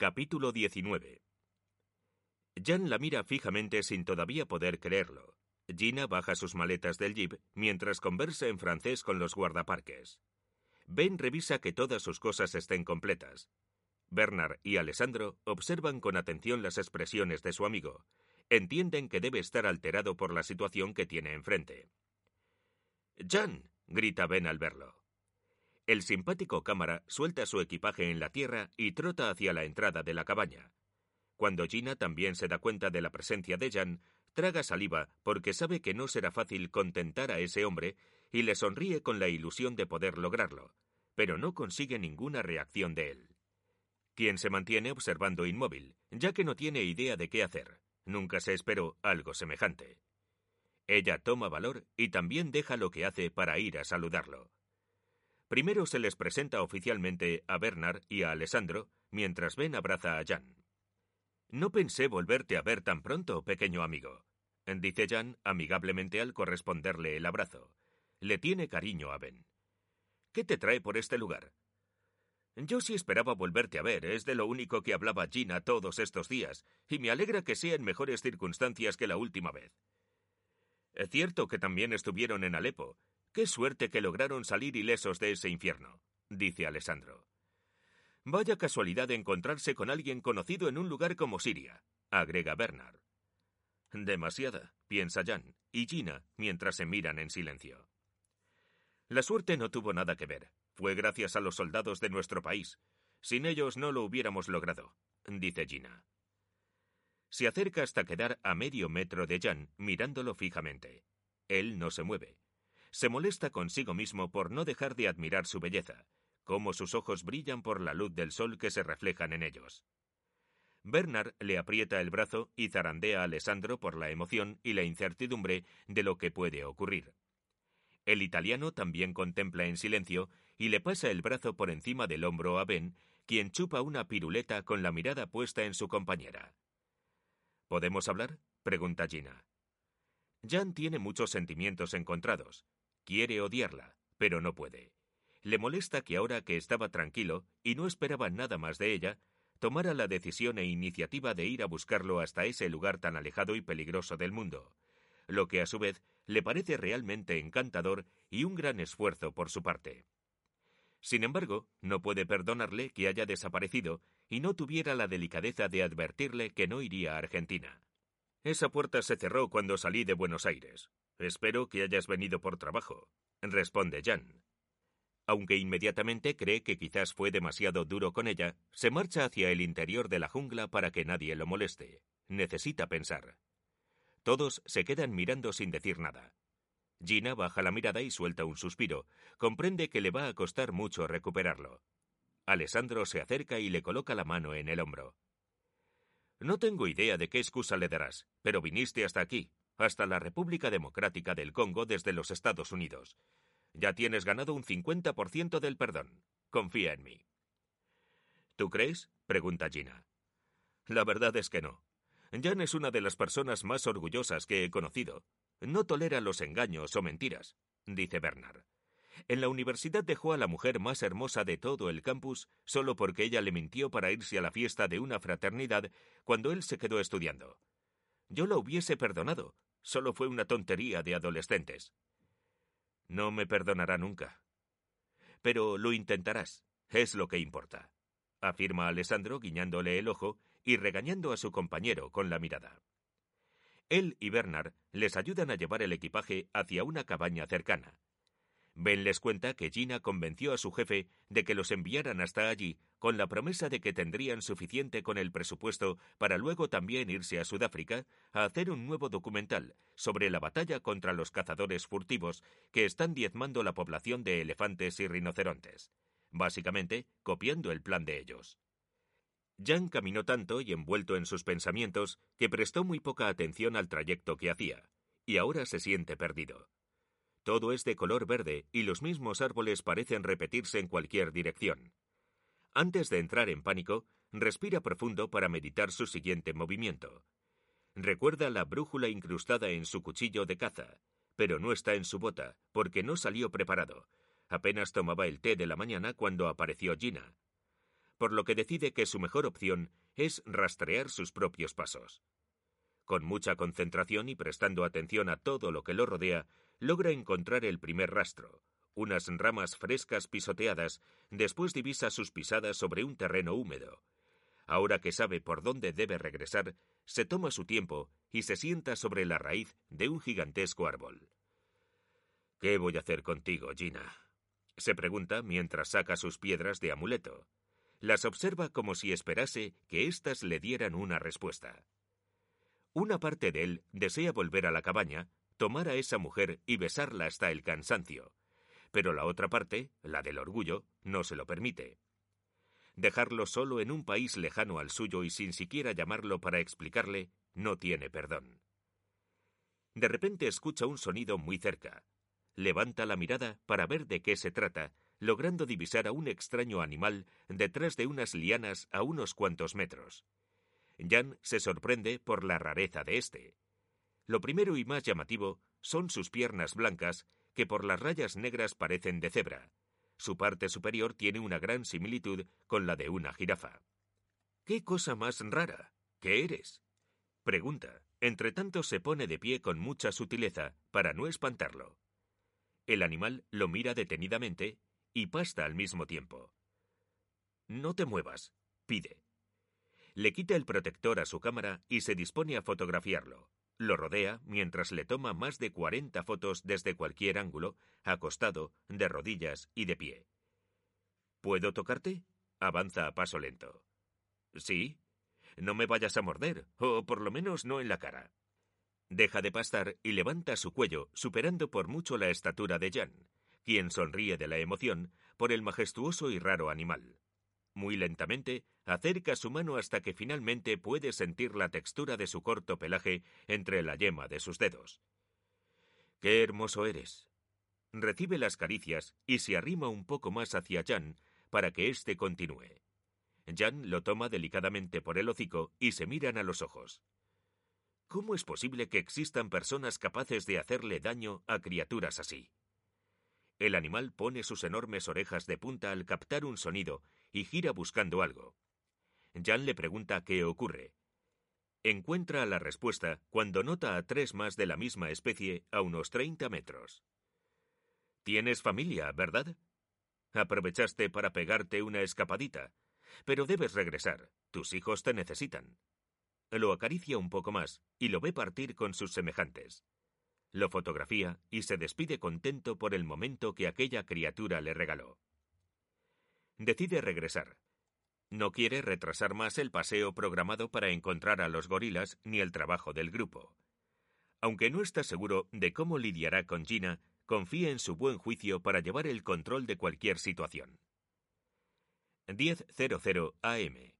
Capítulo 19 Jan la mira fijamente sin todavía poder creerlo. Gina baja sus maletas del jeep mientras conversa en francés con los guardaparques. Ben revisa que todas sus cosas estén completas. Bernard y Alessandro observan con atención las expresiones de su amigo. Entienden que debe estar alterado por la situación que tiene enfrente. Jan, grita Ben al verlo. El simpático cámara suelta su equipaje en la tierra y trota hacia la entrada de la cabaña. Cuando Gina también se da cuenta de la presencia de Jan, traga saliva porque sabe que no será fácil contentar a ese hombre y le sonríe con la ilusión de poder lograrlo, pero no consigue ninguna reacción de él. Quien se mantiene observando inmóvil, ya que no tiene idea de qué hacer. Nunca se esperó algo semejante. Ella toma valor y también deja lo que hace para ir a saludarlo. Primero se les presenta oficialmente a Bernard y a Alessandro, mientras Ben abraza a Jan. No pensé volverte a ver tan pronto, pequeño amigo, dice Jan amigablemente al corresponderle el abrazo. Le tiene cariño a Ben. ¿Qué te trae por este lugar? Yo sí esperaba volverte a ver, es de lo único que hablaba Gina todos estos días, y me alegra que sea en mejores circunstancias que la última vez. Es cierto que también estuvieron en Alepo, Qué suerte que lograron salir ilesos de ese infierno, dice Alessandro. Vaya casualidad encontrarse con alguien conocido en un lugar como Siria, agrega Bernard. Demasiada, piensa Jan y Gina mientras se miran en silencio. La suerte no tuvo nada que ver. Fue gracias a los soldados de nuestro país. Sin ellos no lo hubiéramos logrado, dice Gina. Se acerca hasta quedar a medio metro de Jan mirándolo fijamente. Él no se mueve se molesta consigo mismo por no dejar de admirar su belleza, cómo sus ojos brillan por la luz del sol que se reflejan en ellos. Bernard le aprieta el brazo y zarandea a Alessandro por la emoción y la incertidumbre de lo que puede ocurrir. El italiano también contempla en silencio y le pasa el brazo por encima del hombro a Ben, quien chupa una piruleta con la mirada puesta en su compañera. ¿Podemos hablar? pregunta Gina. Jan tiene muchos sentimientos encontrados. Quiere odiarla, pero no puede. Le molesta que ahora que estaba tranquilo y no esperaba nada más de ella, tomara la decisión e iniciativa de ir a buscarlo hasta ese lugar tan alejado y peligroso del mundo, lo que a su vez le parece realmente encantador y un gran esfuerzo por su parte. Sin embargo, no puede perdonarle que haya desaparecido y no tuviera la delicadeza de advertirle que no iría a Argentina. Esa puerta se cerró cuando salí de Buenos Aires. Espero que hayas venido por trabajo, responde Jan. Aunque inmediatamente cree que quizás fue demasiado duro con ella, se marcha hacia el interior de la jungla para que nadie lo moleste. Necesita pensar. Todos se quedan mirando sin decir nada. Gina baja la mirada y suelta un suspiro. Comprende que le va a costar mucho recuperarlo. Alessandro se acerca y le coloca la mano en el hombro. No tengo idea de qué excusa le darás, pero viniste hasta aquí, hasta la República Democrática del Congo desde los Estados Unidos. Ya tienes ganado un 50% del perdón. Confía en mí. ¿Tú crees? pregunta Gina. La verdad es que no. Jan es una de las personas más orgullosas que he conocido. No tolera los engaños o mentiras, dice Bernard. En la universidad dejó a la mujer más hermosa de todo el campus solo porque ella le mintió para irse a la fiesta de una fraternidad cuando él se quedó estudiando. Yo lo hubiese perdonado, Solo fue una tontería de adolescentes. No me perdonará nunca. Pero lo intentarás. Es lo que importa, afirma Alessandro guiñándole el ojo y regañando a su compañero con la mirada. Él y Bernard les ayudan a llevar el equipaje hacia una cabaña cercana. Ben les cuenta que Gina convenció a su jefe de que los enviaran hasta allí con la promesa de que tendrían suficiente con el presupuesto para luego también irse a Sudáfrica a hacer un nuevo documental sobre la batalla contra los cazadores furtivos que están diezmando la población de elefantes y rinocerontes, básicamente copiando el plan de ellos. Jan caminó tanto y envuelto en sus pensamientos que prestó muy poca atención al trayecto que hacía, y ahora se siente perdido. Todo es de color verde y los mismos árboles parecen repetirse en cualquier dirección. Antes de entrar en pánico, respira profundo para meditar su siguiente movimiento. Recuerda la brújula incrustada en su cuchillo de caza, pero no está en su bota, porque no salió preparado. Apenas tomaba el té de la mañana cuando apareció Gina. Por lo que decide que su mejor opción es rastrear sus propios pasos. Con mucha concentración y prestando atención a todo lo que lo rodea, logra encontrar el primer rastro, unas ramas frescas pisoteadas, después divisa sus pisadas sobre un terreno húmedo. Ahora que sabe por dónde debe regresar, se toma su tiempo y se sienta sobre la raíz de un gigantesco árbol. ¿Qué voy a hacer contigo, Gina? se pregunta mientras saca sus piedras de amuleto. Las observa como si esperase que éstas le dieran una respuesta. Una parte de él desea volver a la cabaña, tomar a esa mujer y besarla hasta el cansancio, pero la otra parte, la del orgullo, no se lo permite. Dejarlo solo en un país lejano al suyo y sin siquiera llamarlo para explicarle, no tiene perdón. De repente escucha un sonido muy cerca. Levanta la mirada para ver de qué se trata, logrando divisar a un extraño animal detrás de unas lianas a unos cuantos metros. Jan se sorprende por la rareza de este. Lo primero y más llamativo son sus piernas blancas, que por las rayas negras parecen de cebra, su parte superior tiene una gran similitud con la de una jirafa. ¿Qué cosa más rara? ¿Qué eres? Pregunta. Entre tanto se pone de pie con mucha sutileza para no espantarlo. El animal lo mira detenidamente y pasta al mismo tiempo. No te muevas, pide. Le quita el protector a su cámara y se dispone a fotografiarlo. Lo rodea mientras le toma más de 40 fotos desde cualquier ángulo, acostado, de rodillas y de pie. ¿Puedo tocarte? Avanza a paso lento. Sí. No me vayas a morder, o por lo menos no en la cara. Deja de pastar y levanta su cuello, superando por mucho la estatura de Jan, quien sonríe de la emoción por el majestuoso y raro animal. Muy lentamente, acerca su mano hasta que finalmente puede sentir la textura de su corto pelaje entre la yema de sus dedos. ¡Qué hermoso eres! Recibe las caricias y se arrima un poco más hacia Jan para que éste continúe. Jan lo toma delicadamente por el hocico y se miran a los ojos. ¿Cómo es posible que existan personas capaces de hacerle daño a criaturas así? El animal pone sus enormes orejas de punta al captar un sonido y gira buscando algo. Jan le pregunta qué ocurre. Encuentra la respuesta cuando nota a tres más de la misma especie a unos 30 metros. Tienes familia, ¿verdad? Aprovechaste para pegarte una escapadita, pero debes regresar. Tus hijos te necesitan. Lo acaricia un poco más y lo ve partir con sus semejantes. Lo fotografía y se despide contento por el momento que aquella criatura le regaló. Decide regresar. No quiere retrasar más el paseo programado para encontrar a los gorilas ni el trabajo del grupo. Aunque no está seguro de cómo lidiará con Gina, confía en su buen juicio para llevar el control de cualquier situación. 10.00 AM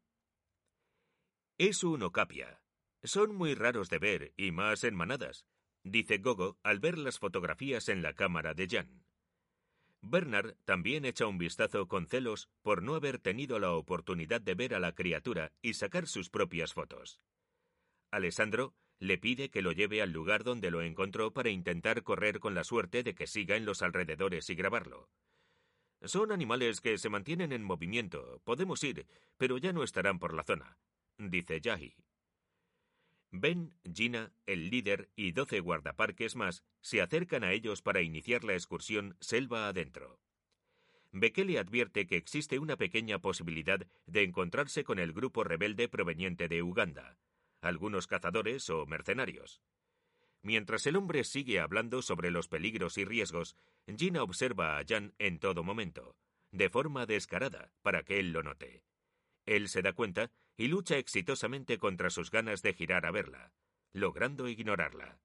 Es un ocapia. Son muy raros de ver y más en manadas, dice Gogo al ver las fotografías en la cámara de Jan. Bernard también echa un vistazo con celos por no haber tenido la oportunidad de ver a la criatura y sacar sus propias fotos. Alessandro le pide que lo lleve al lugar donde lo encontró para intentar correr con la suerte de que siga en los alrededores y grabarlo. Son animales que se mantienen en movimiento. Podemos ir, pero ya no estarán por la zona, dice Yahi. Ben, Gina, el líder y doce guardaparques más se acercan a ellos para iniciar la excursión selva adentro. Bekele advierte que existe una pequeña posibilidad de encontrarse con el grupo rebelde proveniente de Uganda, algunos cazadores o mercenarios. Mientras el hombre sigue hablando sobre los peligros y riesgos, Gina observa a Jan en todo momento, de forma descarada, para que él lo note. Él se da cuenta y lucha exitosamente contra sus ganas de girar a verla, logrando ignorarla.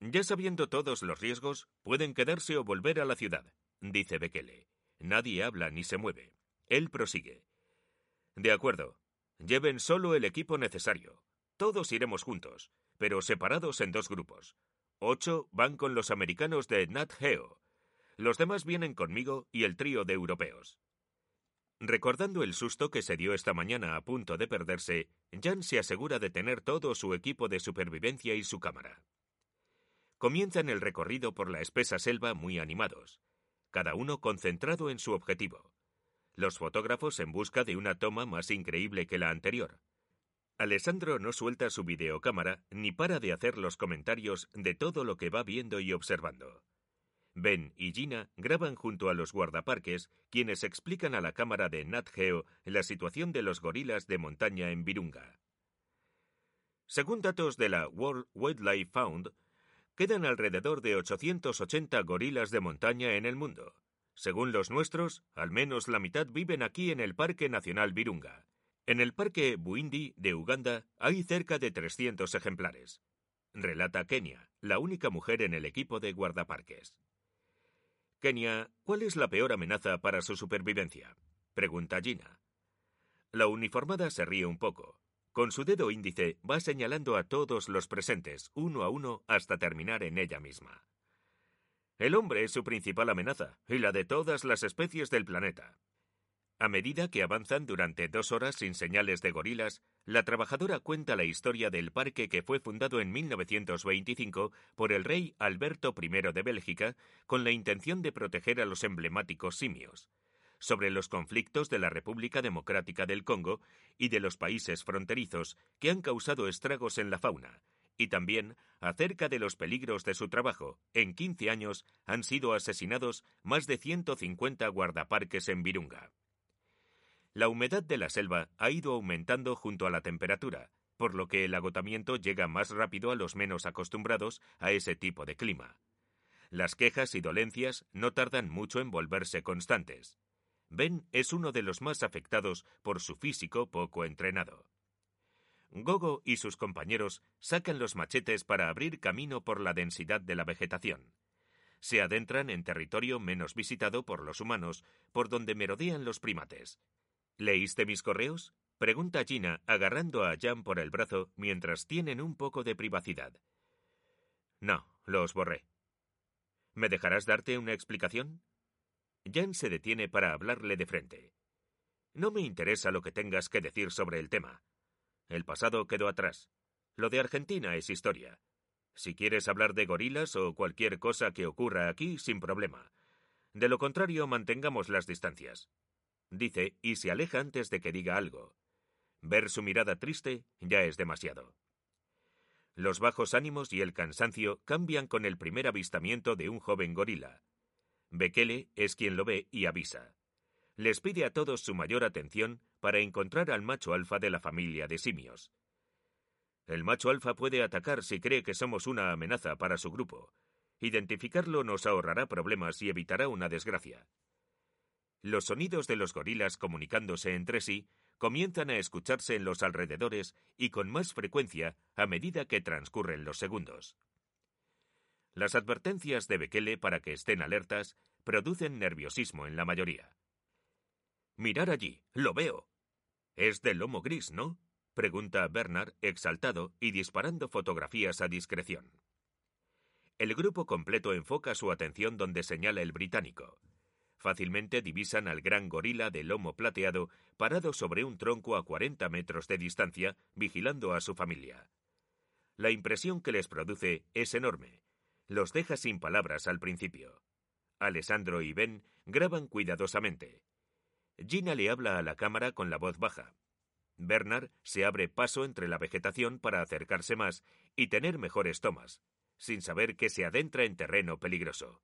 Ya sabiendo todos los riesgos, pueden quedarse o volver a la ciudad, dice Bekele. Nadie habla ni se mueve. Él prosigue. De acuerdo. Lleven solo el equipo necesario. Todos iremos juntos, pero separados en dos grupos. Ocho van con los americanos de Nat Geo. Los demás vienen conmigo y el trío de europeos. Recordando el susto que se dio esta mañana a punto de perderse, Jan se asegura de tener todo su equipo de supervivencia y su cámara. Comienzan el recorrido por la espesa selva muy animados, cada uno concentrado en su objetivo. Los fotógrafos en busca de una toma más increíble que la anterior. Alessandro no suelta su videocámara ni para de hacer los comentarios de todo lo que va viendo y observando. Ben y Gina graban junto a los guardaparques, quienes explican a la cámara de Nat Geo la situación de los gorilas de montaña en Virunga. Según datos de la World Wildlife Fund, quedan alrededor de 880 gorilas de montaña en el mundo. Según los nuestros, al menos la mitad viven aquí en el Parque Nacional Virunga. En el Parque Buindi de Uganda hay cerca de 300 ejemplares. Relata Kenia, la única mujer en el equipo de guardaparques. Kenia, ¿cuál es la peor amenaza para su supervivencia? Pregunta Gina. La uniformada se ríe un poco. Con su dedo índice va señalando a todos los presentes, uno a uno, hasta terminar en ella misma. El hombre es su principal amenaza, y la de todas las especies del planeta. A medida que avanzan durante dos horas sin señales de gorilas, la trabajadora cuenta la historia del parque que fue fundado en 1925 por el rey Alberto I de Bélgica con la intención de proteger a los emblemáticos simios, sobre los conflictos de la República Democrática del Congo y de los países fronterizos que han causado estragos en la fauna, y también acerca de los peligros de su trabajo. En 15 años han sido asesinados más de 150 guardaparques en Virunga. La humedad de la selva ha ido aumentando junto a la temperatura, por lo que el agotamiento llega más rápido a los menos acostumbrados a ese tipo de clima. Las quejas y dolencias no tardan mucho en volverse constantes. Ben es uno de los más afectados por su físico poco entrenado. Gogo y sus compañeros sacan los machetes para abrir camino por la densidad de la vegetación. Se adentran en territorio menos visitado por los humanos, por donde merodean los primates, ¿Leíste mis correos? Pregunta Gina, agarrando a Jan por el brazo mientras tienen un poco de privacidad. No, los borré. ¿Me dejarás darte una explicación? Jan se detiene para hablarle de frente. No me interesa lo que tengas que decir sobre el tema. El pasado quedó atrás. Lo de Argentina es historia. Si quieres hablar de gorilas o cualquier cosa que ocurra aquí, sin problema. De lo contrario, mantengamos las distancias dice y se aleja antes de que diga algo. Ver su mirada triste ya es demasiado. Los bajos ánimos y el cansancio cambian con el primer avistamiento de un joven gorila. Bekele es quien lo ve y avisa. Les pide a todos su mayor atención para encontrar al macho alfa de la familia de simios. El macho alfa puede atacar si cree que somos una amenaza para su grupo. Identificarlo nos ahorrará problemas y evitará una desgracia. Los sonidos de los gorilas comunicándose entre sí comienzan a escucharse en los alrededores y con más frecuencia a medida que transcurren los segundos. Las advertencias de Bekele para que estén alertas producen nerviosismo en la mayoría. Mirar allí, lo veo. Es de lomo gris, ¿no? pregunta Bernard, exaltado y disparando fotografías a discreción. El grupo completo enfoca su atención donde señala el británico. Fácilmente divisan al gran gorila de lomo plateado parado sobre un tronco a 40 metros de distancia, vigilando a su familia. La impresión que les produce es enorme. Los deja sin palabras al principio. Alessandro y Ben graban cuidadosamente. Gina le habla a la cámara con la voz baja. Bernard se abre paso entre la vegetación para acercarse más y tener mejores tomas, sin saber que se adentra en terreno peligroso.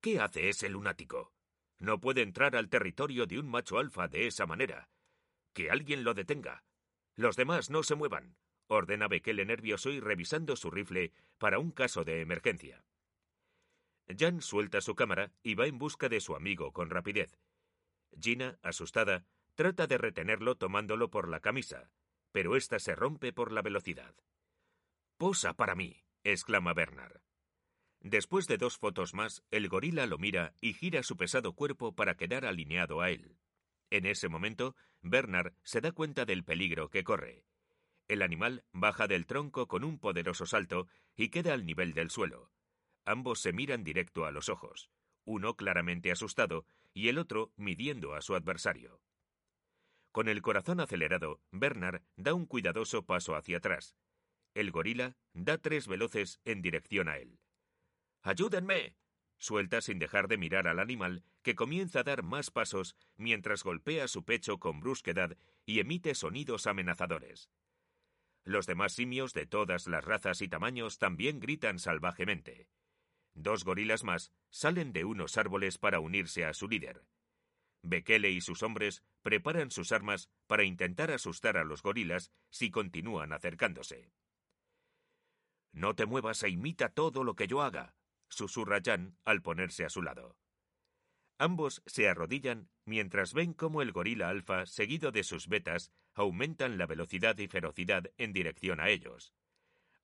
¿Qué hace ese lunático? No puede entrar al territorio de un macho alfa de esa manera. Que alguien lo detenga. Los demás no se muevan. Ordena Bekele nervioso y revisando su rifle para un caso de emergencia. Jan suelta su cámara y va en busca de su amigo con rapidez. Gina, asustada, trata de retenerlo tomándolo por la camisa, pero ésta se rompe por la velocidad. Posa para mí, exclama Bernard. Después de dos fotos más, el gorila lo mira y gira su pesado cuerpo para quedar alineado a él. En ese momento, Bernard se da cuenta del peligro que corre. El animal baja del tronco con un poderoso salto y queda al nivel del suelo. Ambos se miran directo a los ojos, uno claramente asustado y el otro midiendo a su adversario. Con el corazón acelerado, Bernard da un cuidadoso paso hacia atrás. El gorila da tres veloces en dirección a él. ¡Ayúdenme! Suelta sin dejar de mirar al animal, que comienza a dar más pasos mientras golpea su pecho con brusquedad y emite sonidos amenazadores. Los demás simios de todas las razas y tamaños también gritan salvajemente. Dos gorilas más salen de unos árboles para unirse a su líder. Bekele y sus hombres preparan sus armas para intentar asustar a los gorilas si continúan acercándose. No te muevas e imita todo lo que yo haga, susurra Jan al ponerse a su lado. Ambos se arrodillan mientras ven cómo el gorila alfa, seguido de sus betas, aumentan la velocidad y ferocidad en dirección a ellos.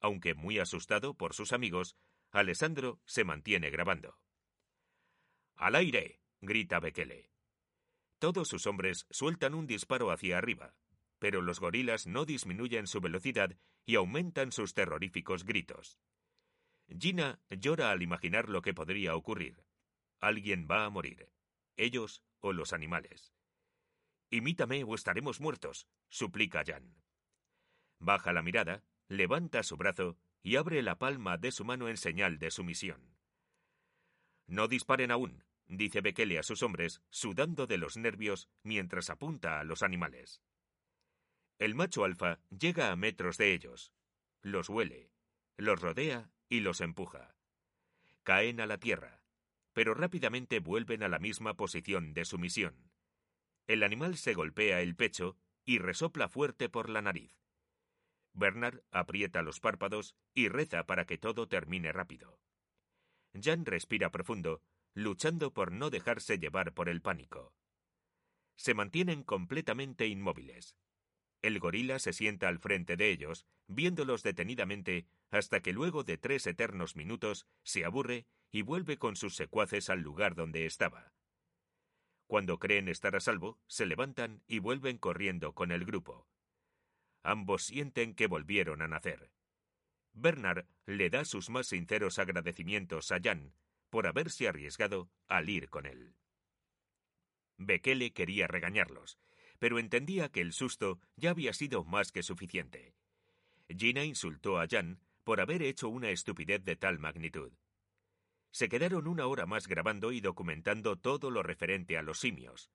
Aunque muy asustado por sus amigos, Alessandro se mantiene grabando. ¡Al aire! grita Bekele. Todos sus hombres sueltan un disparo hacia arriba, pero los gorilas no disminuyen su velocidad y aumentan sus terroríficos gritos. Gina llora al imaginar lo que podría ocurrir. Alguien va a morir, ellos o los animales. Imítame o estaremos muertos, suplica Jan. Baja la mirada, levanta su brazo y abre la palma de su mano en señal de sumisión. No disparen aún, dice Bekele a sus hombres, sudando de los nervios mientras apunta a los animales. El macho alfa llega a metros de ellos, los huele, los rodea y los empuja. Caen a la tierra, pero rápidamente vuelven a la misma posición de sumisión. El animal se golpea el pecho y resopla fuerte por la nariz. Bernard aprieta los párpados y reza para que todo termine rápido. Jan respira profundo, luchando por no dejarse llevar por el pánico. Se mantienen completamente inmóviles. El gorila se sienta al frente de ellos, viéndolos detenidamente, hasta que luego de tres eternos minutos se aburre y vuelve con sus secuaces al lugar donde estaba. Cuando creen estar a salvo, se levantan y vuelven corriendo con el grupo. Ambos sienten que volvieron a nacer. Bernard le da sus más sinceros agradecimientos a Jan por haberse arriesgado al ir con él. Bekele quería regañarlos, pero entendía que el susto ya había sido más que suficiente. Gina insultó a Jan por haber hecho una estupidez de tal magnitud. Se quedaron una hora más grabando y documentando todo lo referente a los simios,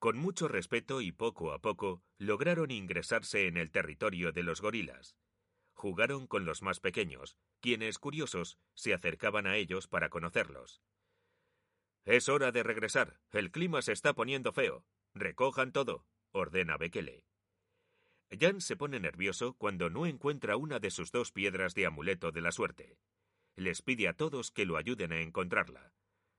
con mucho respeto y poco a poco lograron ingresarse en el territorio de los gorilas. Jugaron con los más pequeños, quienes, curiosos, se acercaban a ellos para conocerlos. Es hora de regresar. El clima se está poniendo feo. Recojan todo, ordena Bekele. Jan se pone nervioso cuando no encuentra una de sus dos piedras de amuleto de la suerte. Les pide a todos que lo ayuden a encontrarla.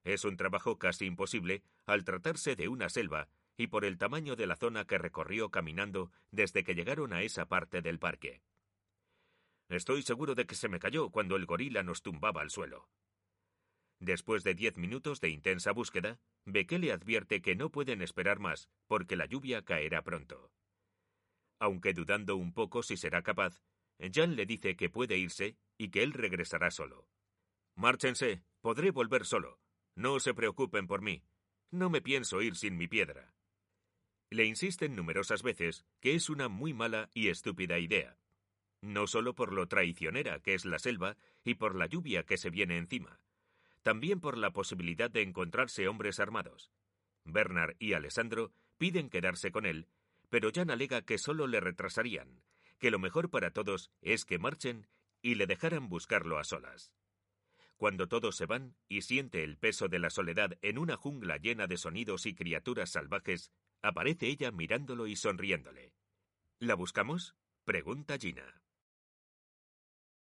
Es un trabajo casi imposible al tratarse de una selva y por el tamaño de la zona que recorrió caminando desde que llegaron a esa parte del parque. Estoy seguro de que se me cayó cuando el gorila nos tumbaba al suelo. Después de diez minutos de intensa búsqueda, Bekele advierte que no pueden esperar más, porque la lluvia caerá pronto. Aunque dudando un poco si será capaz, Jan le dice que puede irse y que él regresará solo. Márchense, podré volver solo. No se preocupen por mí. No me pienso ir sin mi piedra le insisten numerosas veces que es una muy mala y estúpida idea, no solo por lo traicionera que es la selva y por la lluvia que se viene encima, también por la posibilidad de encontrarse hombres armados. Bernard y Alessandro piden quedarse con él, pero Jan alega que solo le retrasarían, que lo mejor para todos es que marchen y le dejaran buscarlo a solas. Cuando todos se van y siente el peso de la soledad en una jungla llena de sonidos y criaturas salvajes, Aparece ella mirándolo y sonriéndole. ¿La buscamos? pregunta Gina.